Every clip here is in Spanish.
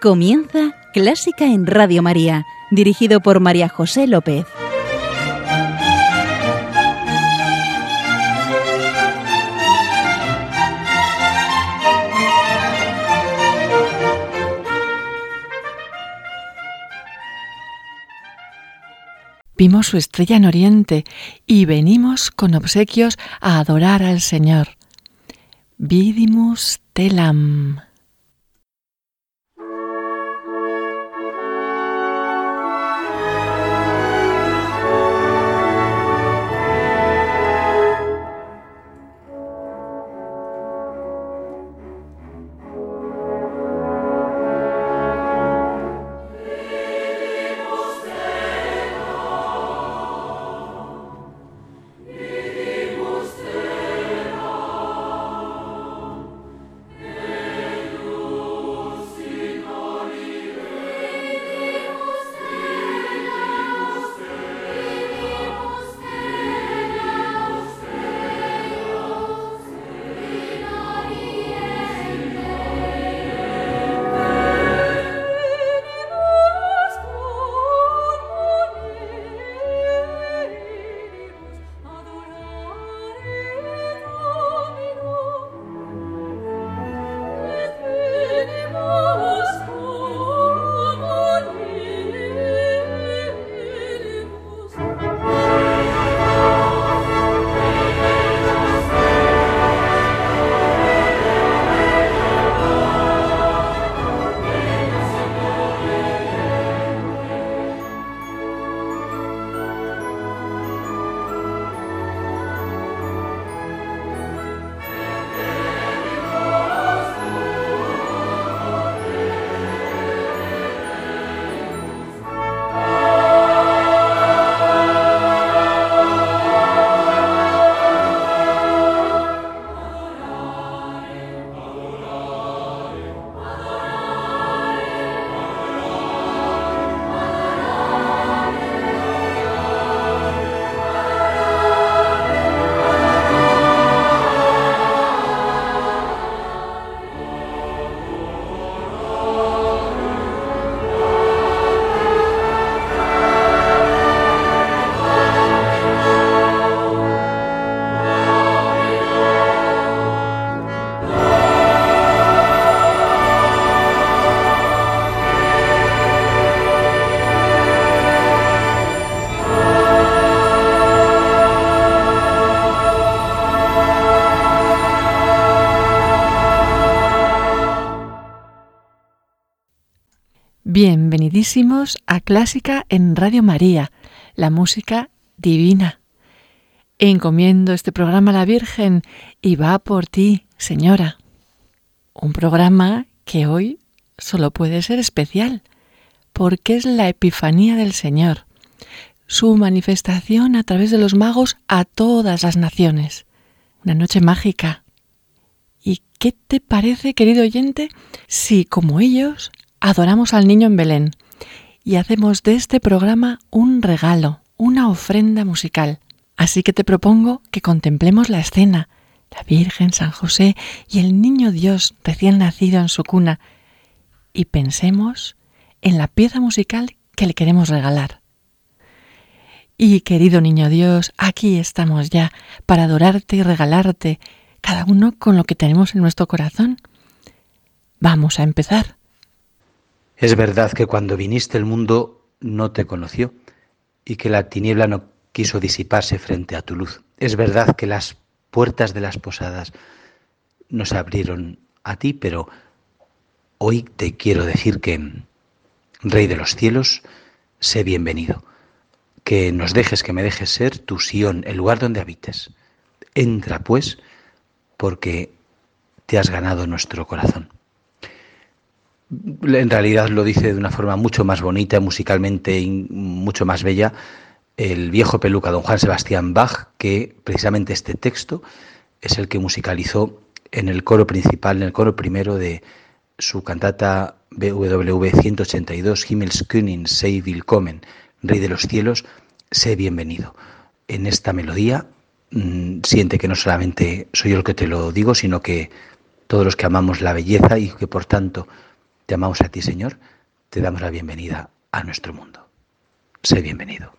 Comienza Clásica en Radio María, dirigido por María José López. Vimos su estrella en Oriente y venimos con obsequios a adorar al Señor. Vidimus telam. Bienvenidísimos a Clásica en Radio María, la música divina. Encomiendo este programa a la Virgen y va por ti, Señora. Un programa que hoy solo puede ser especial, porque es la Epifanía del Señor, su manifestación a través de los magos a todas las naciones. Una noche mágica. ¿Y qué te parece, querido oyente, si como ellos adoramos al niño en Belén y hacemos de este programa un regalo, una ofrenda musical. Así que te propongo que contemplemos la escena, la Virgen, San José y el niño Dios recién nacido en su cuna, y pensemos en la pieza musical que le queremos regalar. Y querido niño Dios, aquí estamos ya para adorarte y regalarte, cada uno con lo que tenemos en nuestro corazón. Vamos a empezar. Es verdad que cuando viniste el mundo no te conoció y que la tiniebla no quiso disiparse frente a tu luz. Es verdad que las puertas de las posadas nos abrieron a ti, pero hoy te quiero decir que, Rey de los cielos, sé bienvenido. Que nos dejes, que me dejes ser tu Sión, el lugar donde habites. Entra, pues, porque te has ganado nuestro corazón en realidad lo dice de una forma mucho más bonita, musicalmente mucho más bella, el viejo peluca don Juan Sebastián Bach, que precisamente este texto es el que musicalizó en el coro principal, en el coro primero de su cantata BWV 182, Himmelskönig sei willkommen, Rey de los cielos, sé bienvenido. En esta melodía mm, siente que no solamente soy yo el que te lo digo, sino que todos los que amamos la belleza y que por tanto Te amamos a ti, Señor, te damos la bienvenida a nuestro mundo. Sé bienvenido.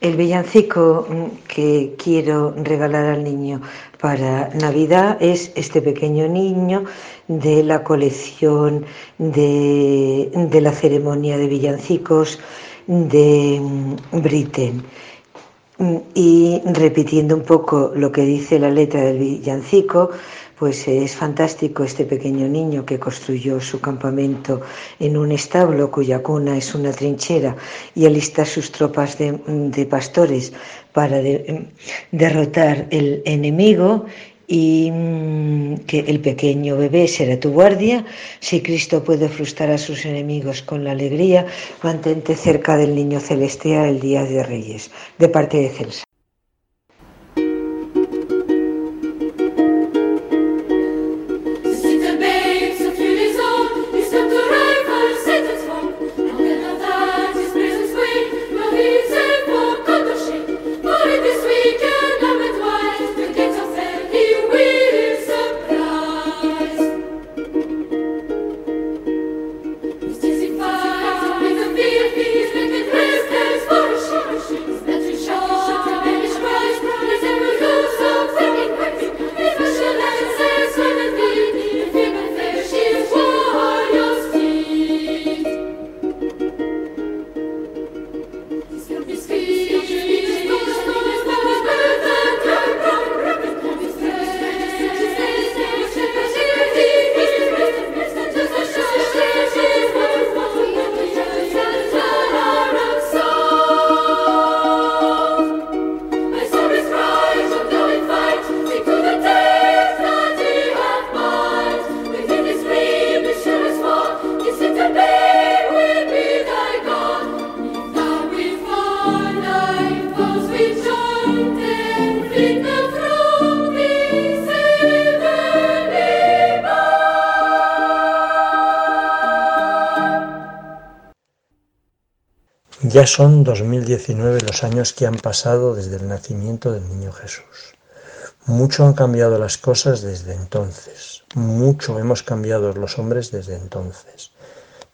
El villancico mm, que quiero regalar al niño para Navidad es este pequeño niño de la colección de, de la ceremonia de villancicos de mm, Britten. Mm, y repitiendo un poco lo que dice la letra del villancico, pues es fantástico este pequeño niño que construyó su campamento en un establo cuya cuna es una trinchera y alista sus tropas de, pastores para derrotar el enemigo y mm, que el pequeño bebé será tu guardia. Si Cristo puede frustrar a sus enemigos con la alegría, mantente cerca del niño celestial el día de Reyes, de parte de Celsa. Ya son 2019 los años que han pasado desde el nacimiento del niño Jesús. Mucho han cambiado las cosas desde entonces, mucho hemos cambiado los hombres desde entonces,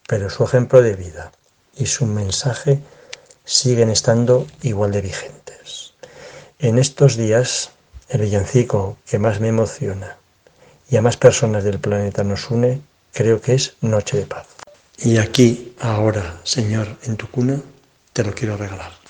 pero su ejemplo de vida y su mensaje siguen estando igual de vigentes. En estos días, el villancico que más me emociona y a más personas del planeta nos une, creo que es Noche de Paz. Y aquí, ahora, Señor, en tu cuna, te lo quiero regalar.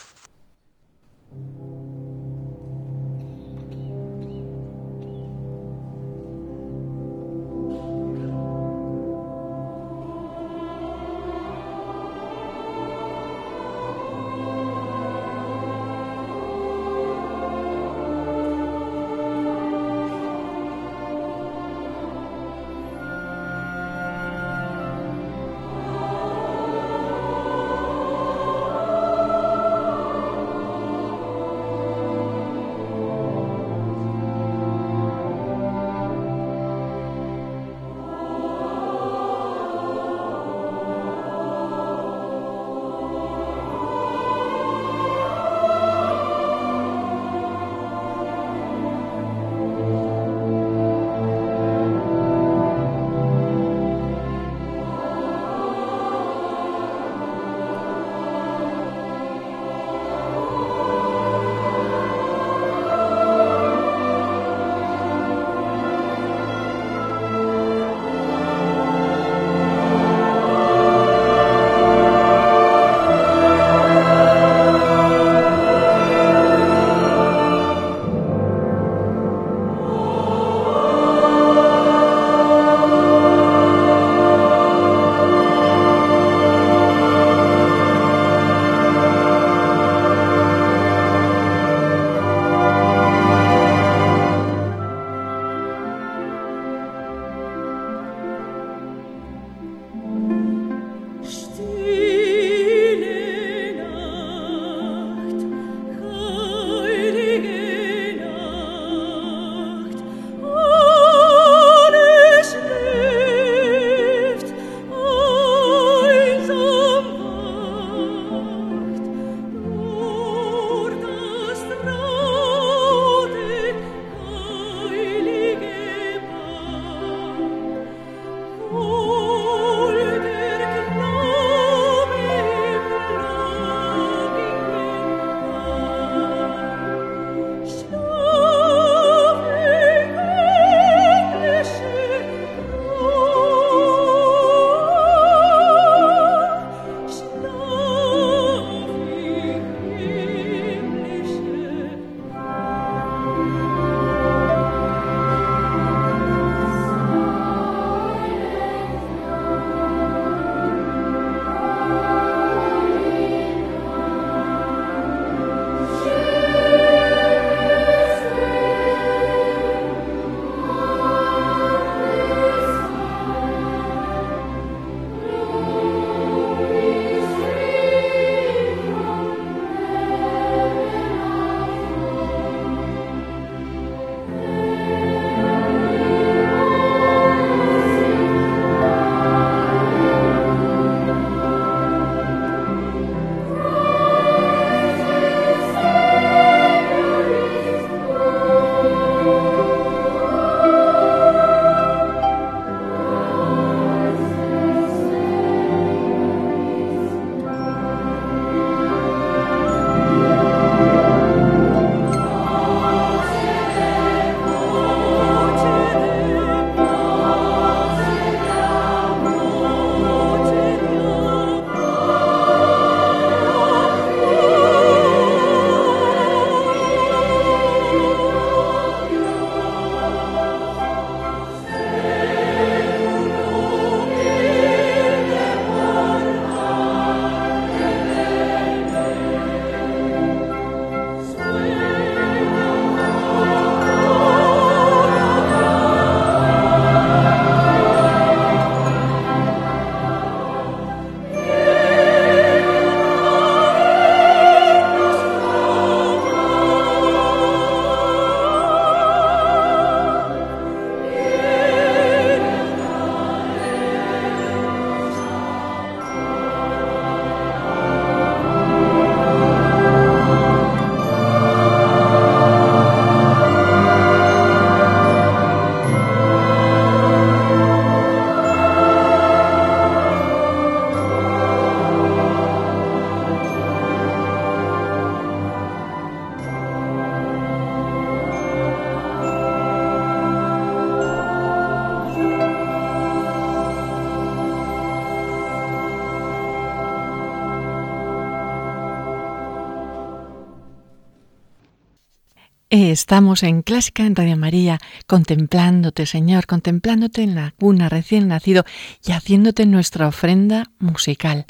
Estamos en Clásica en Radio María, contemplándote, Señor, contemplándote en la cuna recién nacido y haciéndote nuestra ofrenda musical.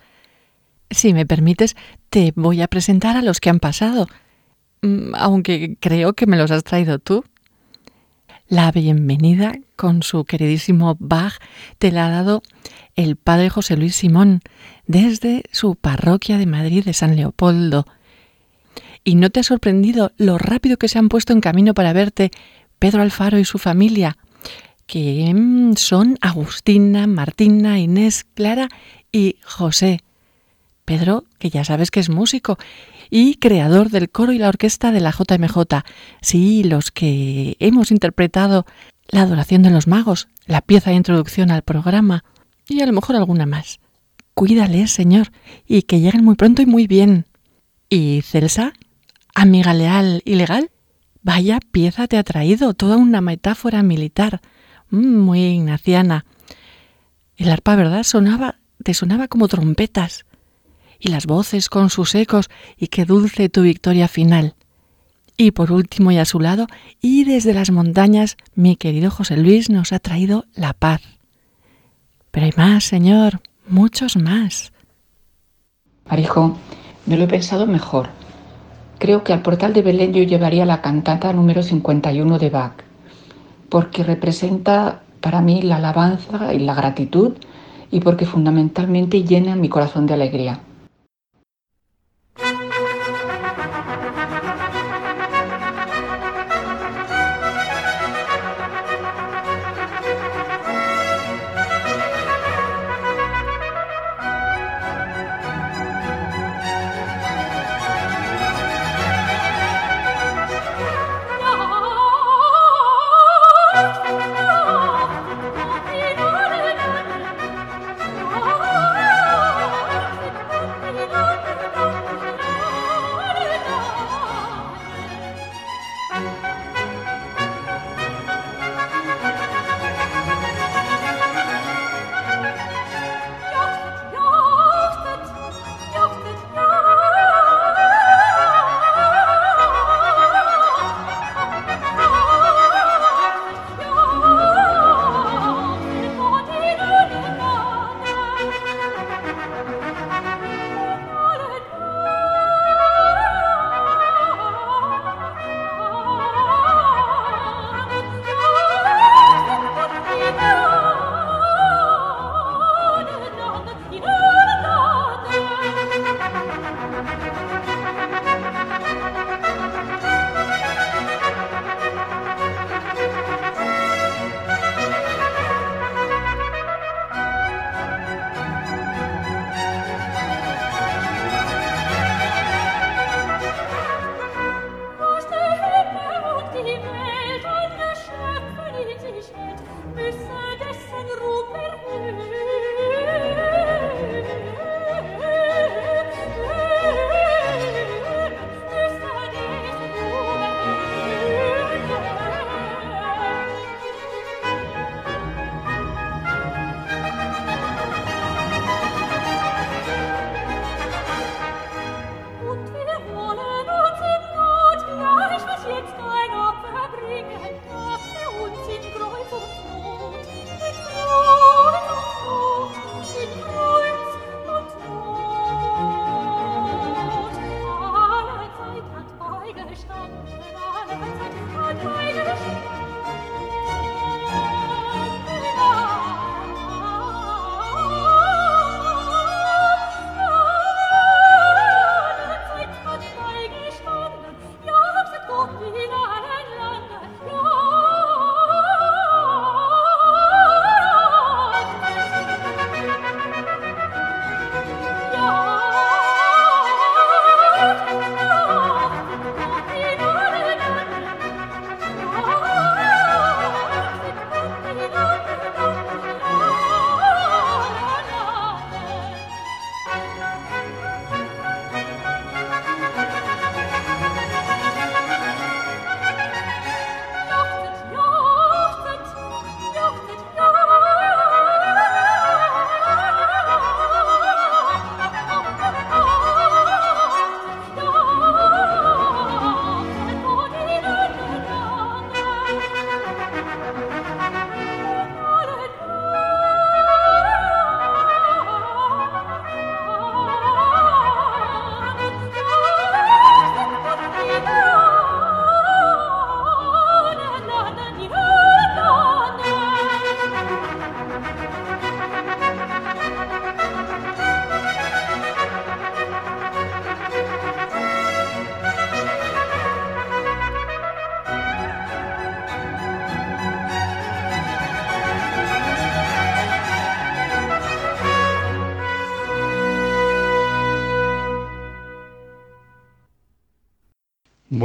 Si me permites, te voy a presentar a los que han pasado, mm, aunque creo que me los has traído tú. La bienvenida con su queridísimo Bach te la ha dado el padre José Luis Simón desde su parroquia de Madrid de San Leopoldo. ¿Y no te ha sorprendido lo rápido que se han puesto en camino para verte Pedro Alfaro y su familia? Que mm, son Agustina, Martina, Inés, Clara y José. Pedro, que ya sabes que es músico y creador del coro y la orquesta de la JMJ. Sí, los que hemos interpretado la adoración de los magos, la pieza de introducción al programa y a lo mejor alguna más. Cuídale, Señor, y que lleguen muy pronto y muy bien. ¿Y Celsa? Amiga leal y legal, vaya pieza te ha traído, toda una metáfora militar, mm, muy ignaciana. El arpa, ¿verdad? Sonaba, te sonaba como trompetas. Y las voces con sus ecos, y qué dulce tu victoria final. Y por último y a su lado, y desde las montañas, mi querido José Luis nos ha traído la paz. Pero hay más, Señor, muchos más. Marijo, me lo he pensado mejor creo que al portal de Belén yo llevaría la cantata número 51 de Bach, porque representa para mí la alabanza y la gratitud y porque fundamentalmente llena mi corazón de alegría.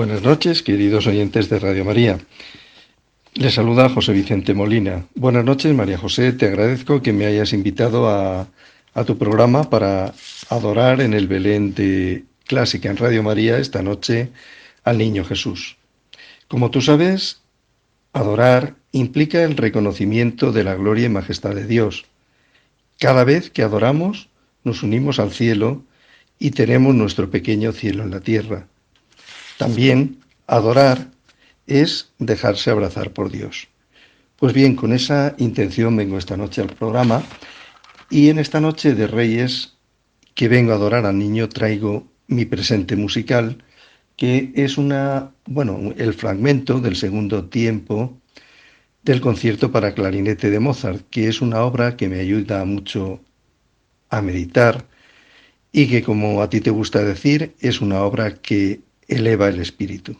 Buenas noches, queridos oyentes de Radio María. Les saluda José Vicente Molina. Buenas noches, María José. Te agradezco que me hayas invitado a, a tu programa para adorar en el Belén de Clásica en Radio María esta noche al Niño Jesús. Como tú sabes, adorar implica el reconocimiento de la gloria y majestad de Dios. Cada vez que adoramos, nos unimos al cielo y tenemos nuestro pequeño cielo en la tierra. También adorar es dejarse abrazar por Dios. Pues bien, con esa intención vengo esta noche al programa y en esta noche de Reyes que vengo a adorar al niño traigo mi presente musical que es una, bueno, el fragmento del segundo tiempo del concierto para clarinete de Mozart, que es una obra que me ayuda mucho a meditar y que, como a ti te gusta decir, es una obra que eleva el espíritu.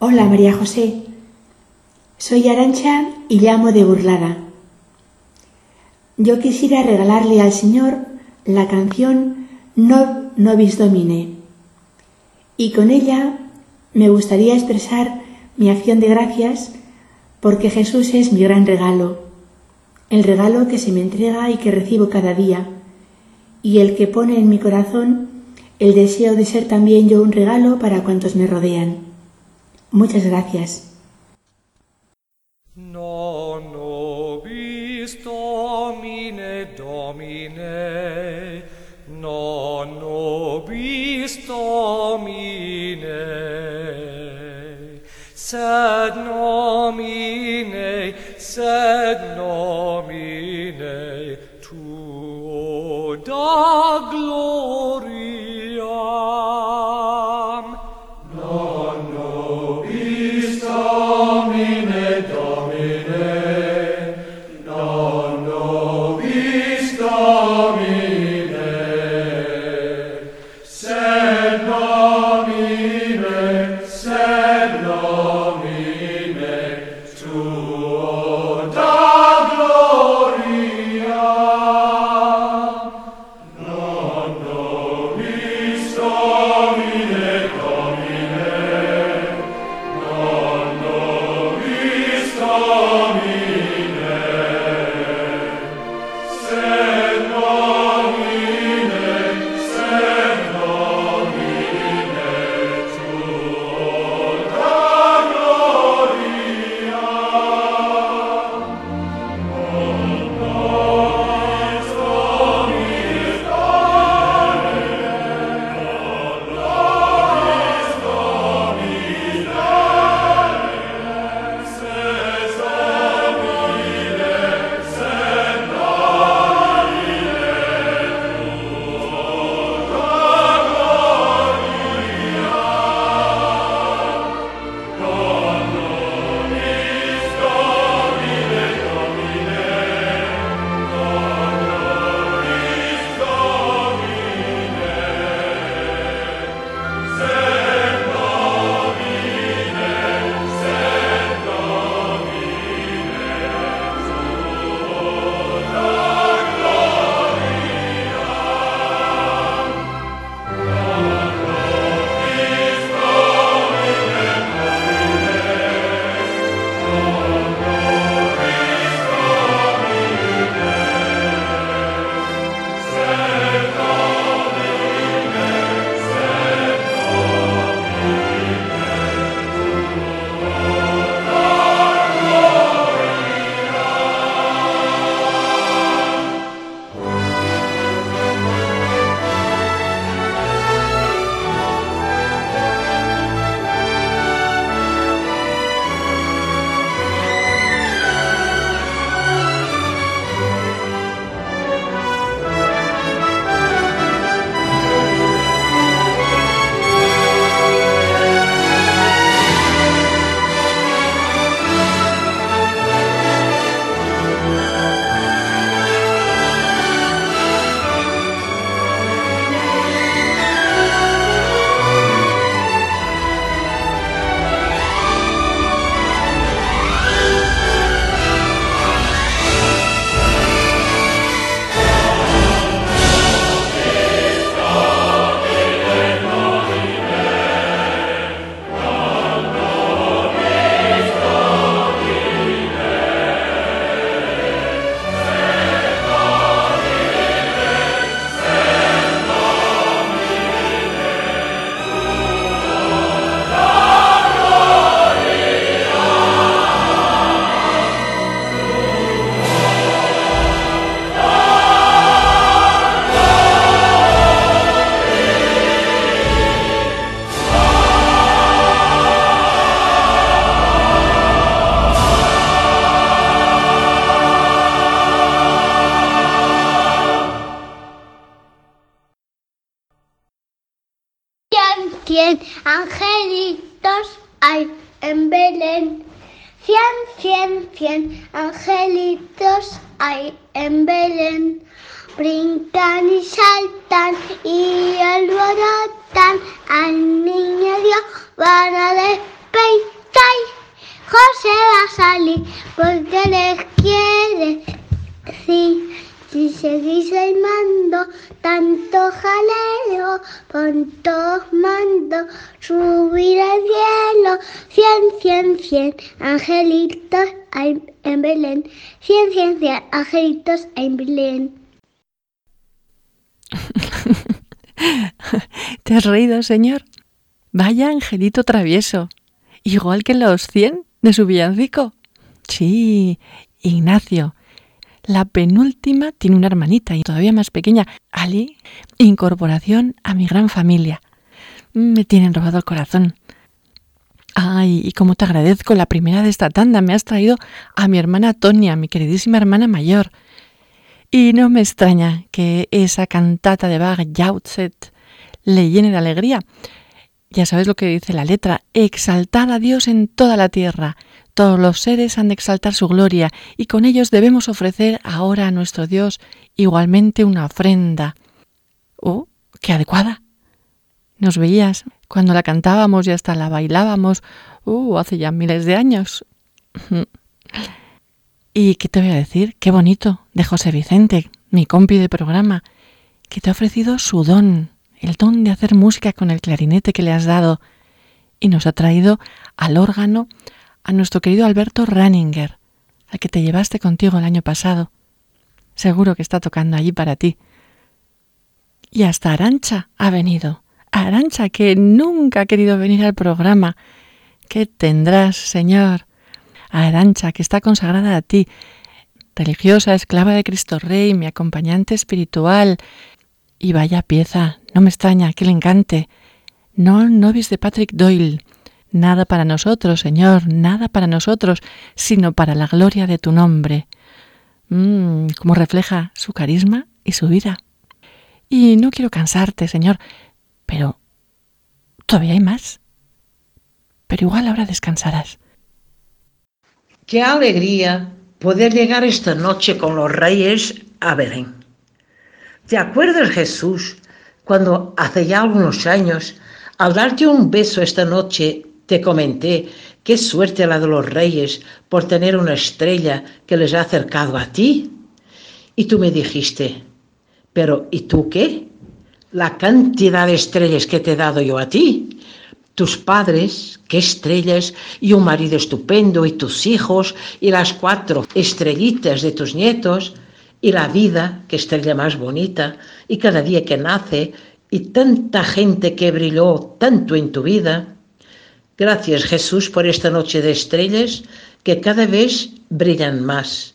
Hola María José, soy Arancha y llamo de Burlada. Yo quisiera regalarle al Señor la canción No Nobis Domine y con ella me gustaría expresar mi acción de gracias porque Jesús es mi gran regalo, el regalo que se me entrega y que recibo cada día y el que pone en mi corazón el deseo de ser también yo un regalo para cuantos me rodean. Muchas gracias. Non nobis domine non nobis domine, sed nomine, sed nomine tuo da gloriam. Tanto jaleo, con todos mando, subir al cielo. Cien, cien, cien angelitos en Belén. Cien, cien, cien angelitos en Belén. ¿Te has reído, señor? Vaya angelito travieso. Igual que los cien de su villancico. Sí, Ignacio. La penúltima tiene una hermanita y todavía más pequeña, Ali, incorporación a mi gran familia. Me tienen robado el corazón. Ay, y cómo te agradezco la primera de esta tanda. Me has traído a mi hermana Tonia, mi queridísima hermana mayor. Y no me extraña que esa cantata de Bach, Jauzet, le llene de alegría. Ya sabes lo que dice la letra, exaltar a Dios en toda la tierra. Todos los seres han de exaltar su gloria y con ellos debemos ofrecer ahora a nuestro Dios igualmente una ofrenda. ¡Oh, qué adecuada! Nos veías cuando la cantábamos y hasta la bailábamos, ¡uh, hace ya miles de años! ¿Y qué te voy a decir? Qué bonito, de José Vicente, mi compi de programa, que te ha ofrecido su don, el don de hacer música con el clarinete que le has dado, y nos ha traído al órgano a nuestro querido Alberto Ranninger, al que te llevaste contigo el año pasado. Seguro que está tocando allí para ti. Y hasta Arancha ha venido. Arancha, que nunca ha querido venir al programa. ¿Qué tendrás, Señor? Arancha, que está consagrada a ti, religiosa, esclava de Cristo Rey, mi acompañante espiritual. Y vaya pieza, no me extraña que le encante. No novis de Patrick Doyle. Nada para nosotros, Señor, nada para nosotros, sino para la gloria de tu nombre. Mm, como refleja su carisma y su vida. Y no quiero cansarte, Señor, pero todavía hay más. Pero igual ahora descansarás. Qué alegría poder llegar esta noche con los reyes a Belén. ¿Te acuerdas, Jesús, cuando hace ya algunos años, al darte un beso esta noche, te comenté qué suerte la de los reyes por tener una estrella que les ha acercado a ti? Y tú me dijiste, pero ¿y tú qué? La cantidad de estrellas que te he dado yo a ti tus padres, qué estrellas, y un marido estupendo, y tus hijos, y las cuatro estrellitas de tus nietos, y la vida, qué estrella más bonita, y cada día que nace, y tanta gente que brilló tanto en tu vida. Gracias Jesús por esta noche de estrellas que cada vez brillan más.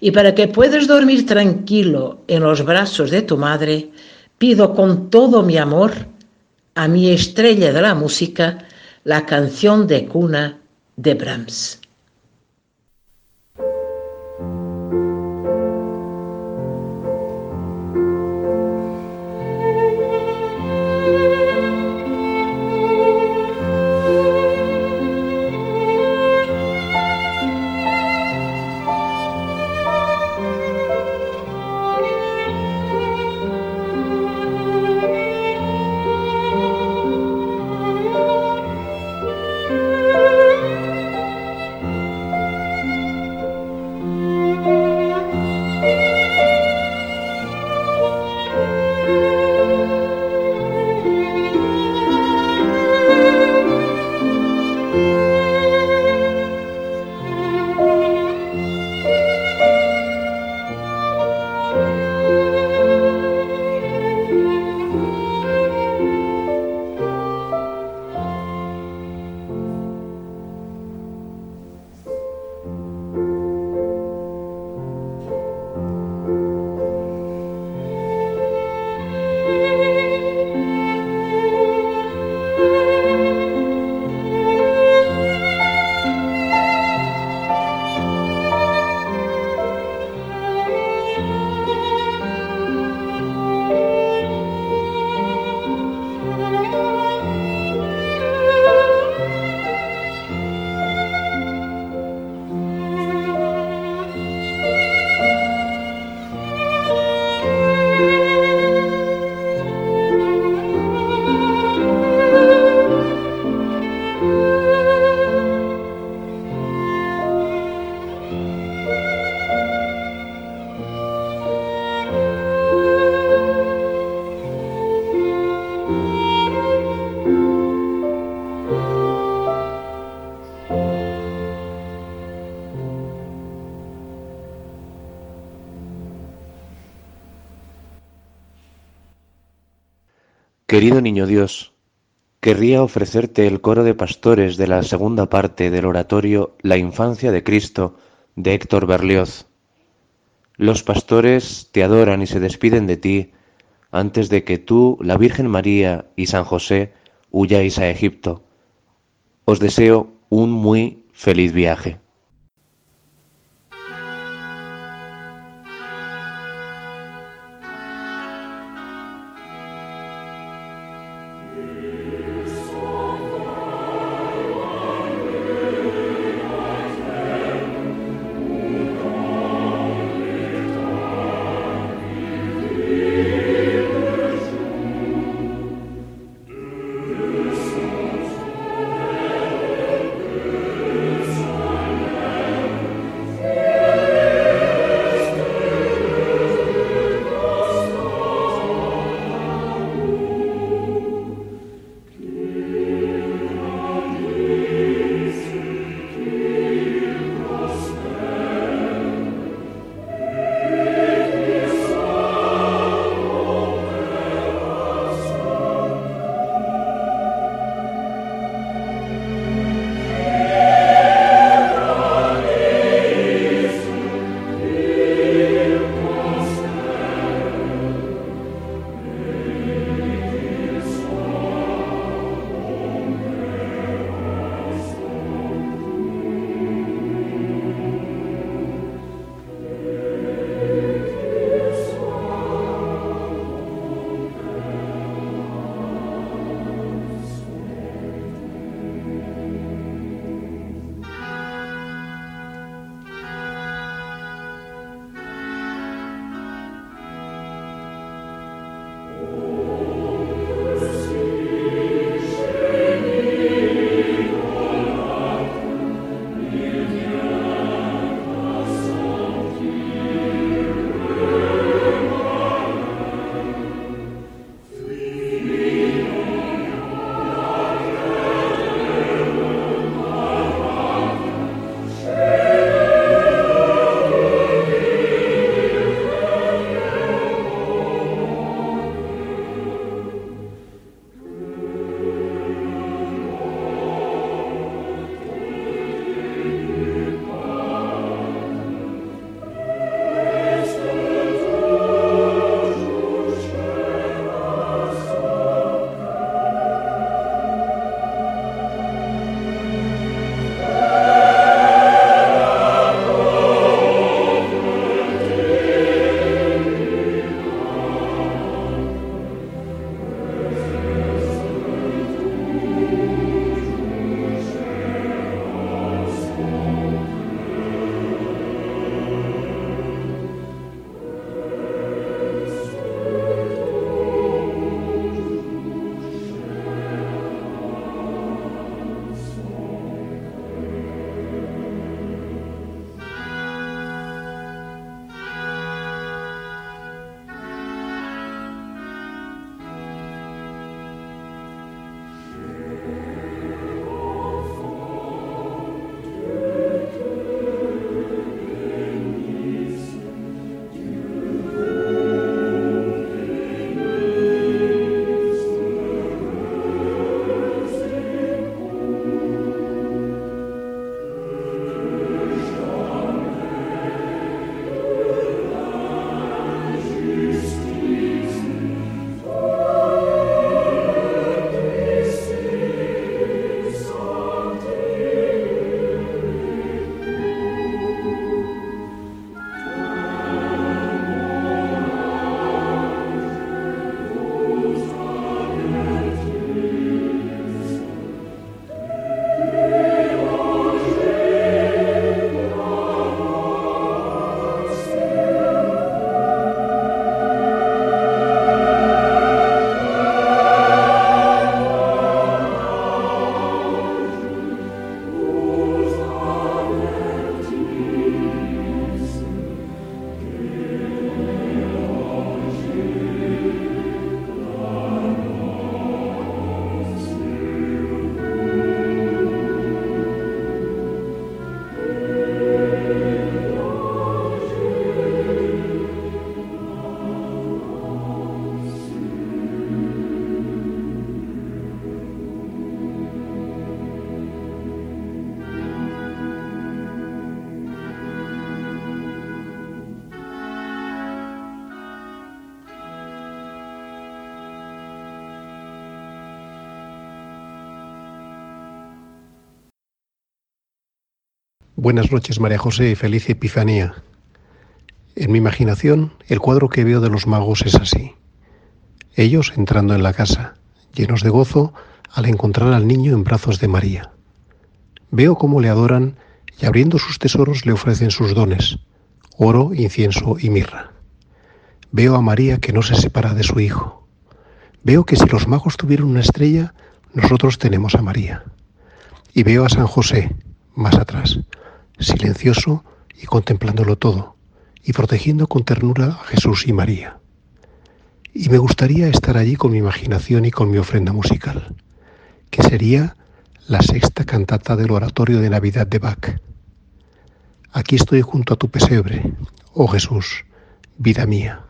Y para que puedas dormir tranquilo en los brazos de tu madre, pido con todo mi amor a mi estrella de la música la canción de cuna de Brahms. Querido Niño Dios, querría ofrecerte el coro de pastores de la segunda parte del oratorio La infancia de Cristo de Héctor Berlioz. Los pastores te adoran y se despiden de ti antes de que tú, la Virgen María y San José huyáis a Egipto. Os deseo un muy feliz viaje. Buenas noches, María José, y feliz Epifanía. En mi imaginación, el cuadro que veo de los magos es así. Ellos entrando en la casa, llenos de gozo al encontrar al niño en brazos de María. Veo cómo le adoran y abriendo sus tesoros le ofrecen sus dones, oro, incienso y mirra. Veo a María que no se separa de su hijo. Veo que si los magos tuvieran una estrella, nosotros tenemos a María. Y veo a San José, más atrás, silencioso y contemplándolo todo, y protegiendo con ternura a Jesús y María. Y me gustaría estar allí con mi imaginación y con mi ofrenda musical, que sería la sexta cantata del oratorio de Navidad de Bach. Aquí estoy junto a tu pesebre, oh Jesús, vida mía.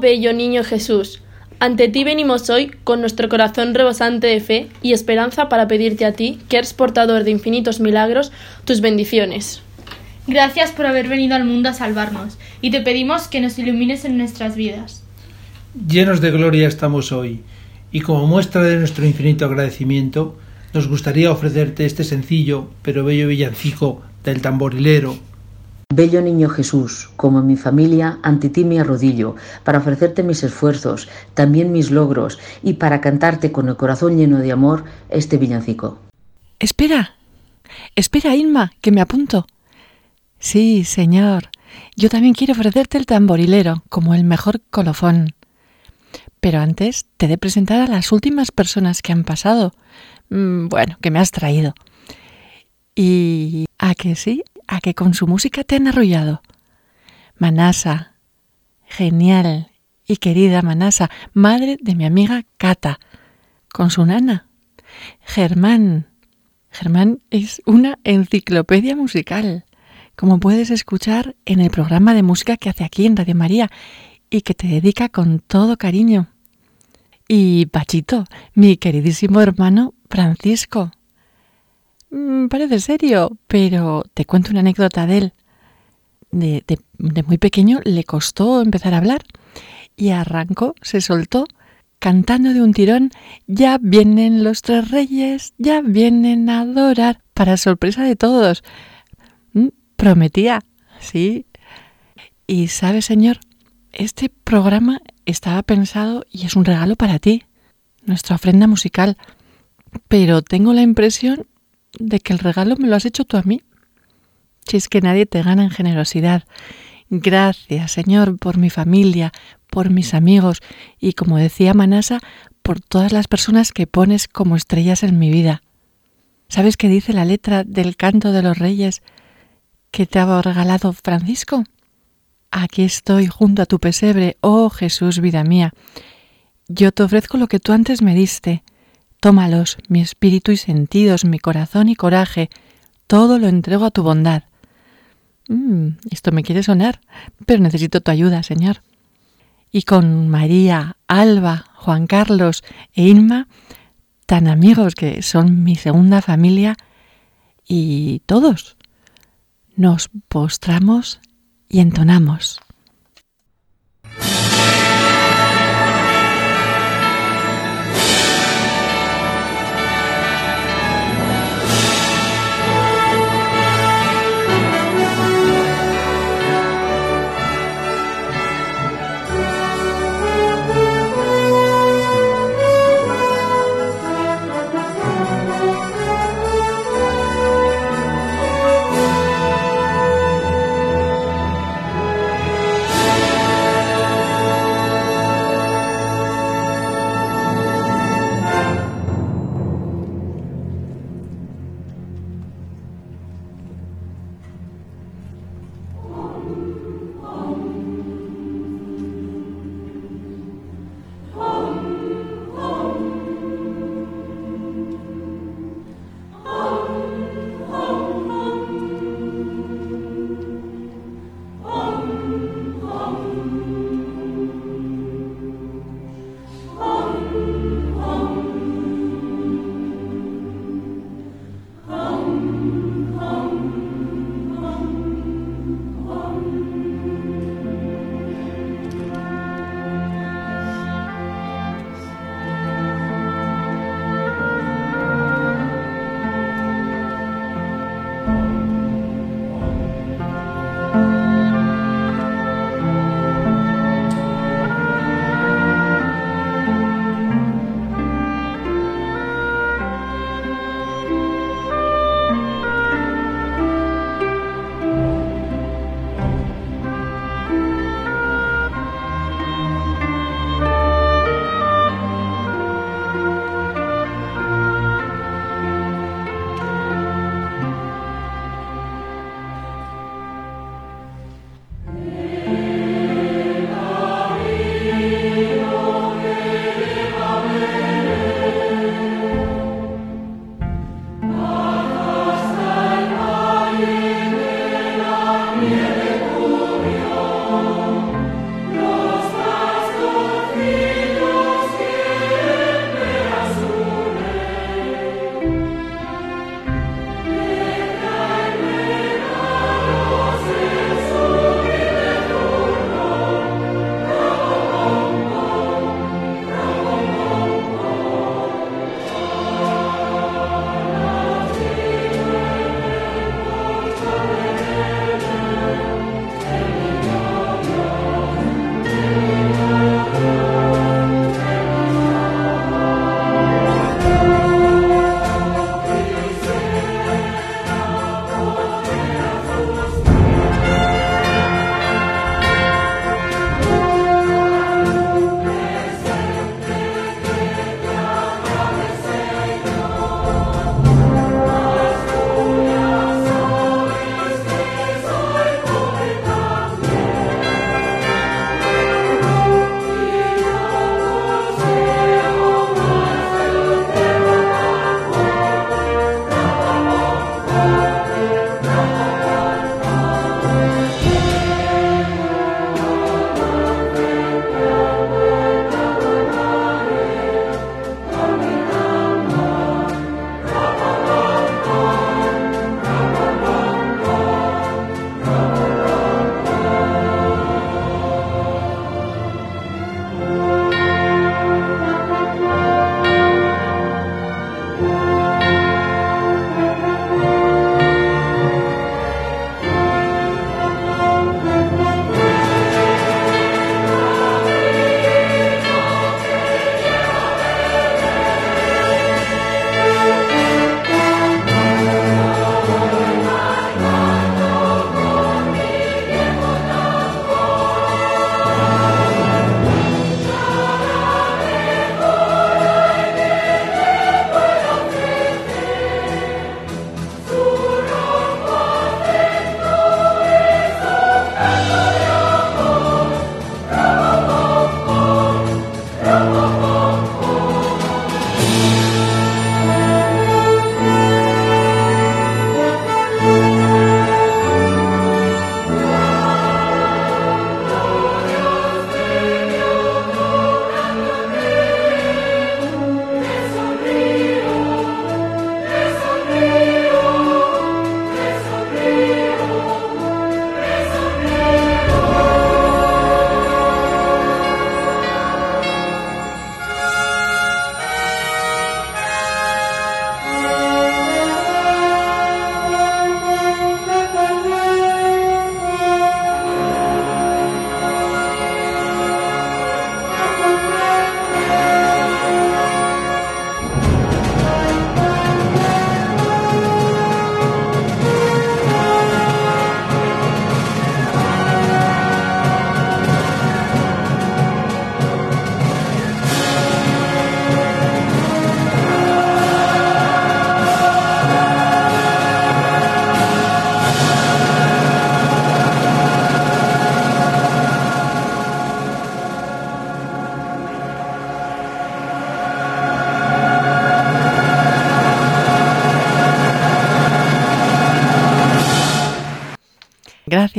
Bello niño Jesús, ante ti venimos hoy con nuestro corazón rebosante de fe y esperanza para pedirte a ti, que eres portador de infinitos milagros, tus bendiciones. Gracias por haber venido al mundo a salvarnos y te pedimos que nos ilumines en nuestras vidas. Llenos de gloria estamos hoy y como muestra de nuestro infinito agradecimiento, nos gustaría ofrecerte este sencillo pero bello villancico del tamborilero Bello niño Jesús, como mi familia, ante ti me arrodillo, para ofrecerte mis esfuerzos, también mis logros, y para cantarte con el corazón lleno de amor este villancico. Espera, espera, Inma, que me apunto. Sí, señor, yo también quiero ofrecerte el tamborilero, como el mejor colofón. Pero antes te he de presentar a las últimas personas que han pasado. Mm, bueno, que me has traído. Y a que sí, a que con su música te han arrollado. Manasa, genial y querida Manasa, madre de mi amiga Cata, con su nana. Germán. Germán es una enciclopedia musical, como puedes escuchar en el programa de música que hace aquí en Radio María y que te dedica con todo cariño. Y Pachito, mi queridísimo hermano Francisco, Mm, parece serio, pero te cuento una anécdota de él. De, de, muy pequeño le costó empezar a hablar y arrancó, se soltó, cantando de un tirón, ya vienen los tres reyes, ya vienen a adorar, para sorpresa de todos. Mm, prometía, sí. Y sabe, señor, este programa estaba pensado y es un regalo para ti, nuestra ofrenda musical. Pero tengo la impresión de que el regalo me lo has hecho tú a mí. Si es que nadie te gana en generosidad. Gracias, Señor, por mi familia, por mis amigos y, como decía Manasa, por todas las personas que pones como estrellas en mi vida. ¿Sabes qué dice la letra del canto de los reyes que te ha regalado Francisco? Aquí estoy junto a tu pesebre, oh Jesús, vida mía. Yo te ofrezco lo que tú antes me diste, Tómalos, mi espíritu y sentidos, mi corazón y coraje, todo lo entrego a tu bondad. Mm, esto me quiere sonar, pero necesito tu ayuda, Señor. Y con María, Alba, Juan Carlos e Inma, tan amigos que son mi segunda familia, y todos, nos postramos y entonamos.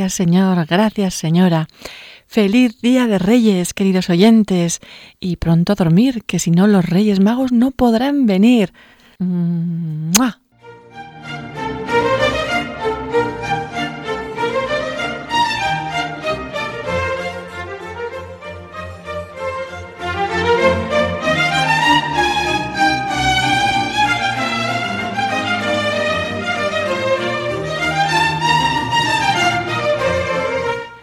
Gracias, Señor. Gracias, Señora. Feliz Día de Reyes, queridos oyentes. Y pronto a dormir, que si no los Reyes Magos no podrán venir. ¡Mua!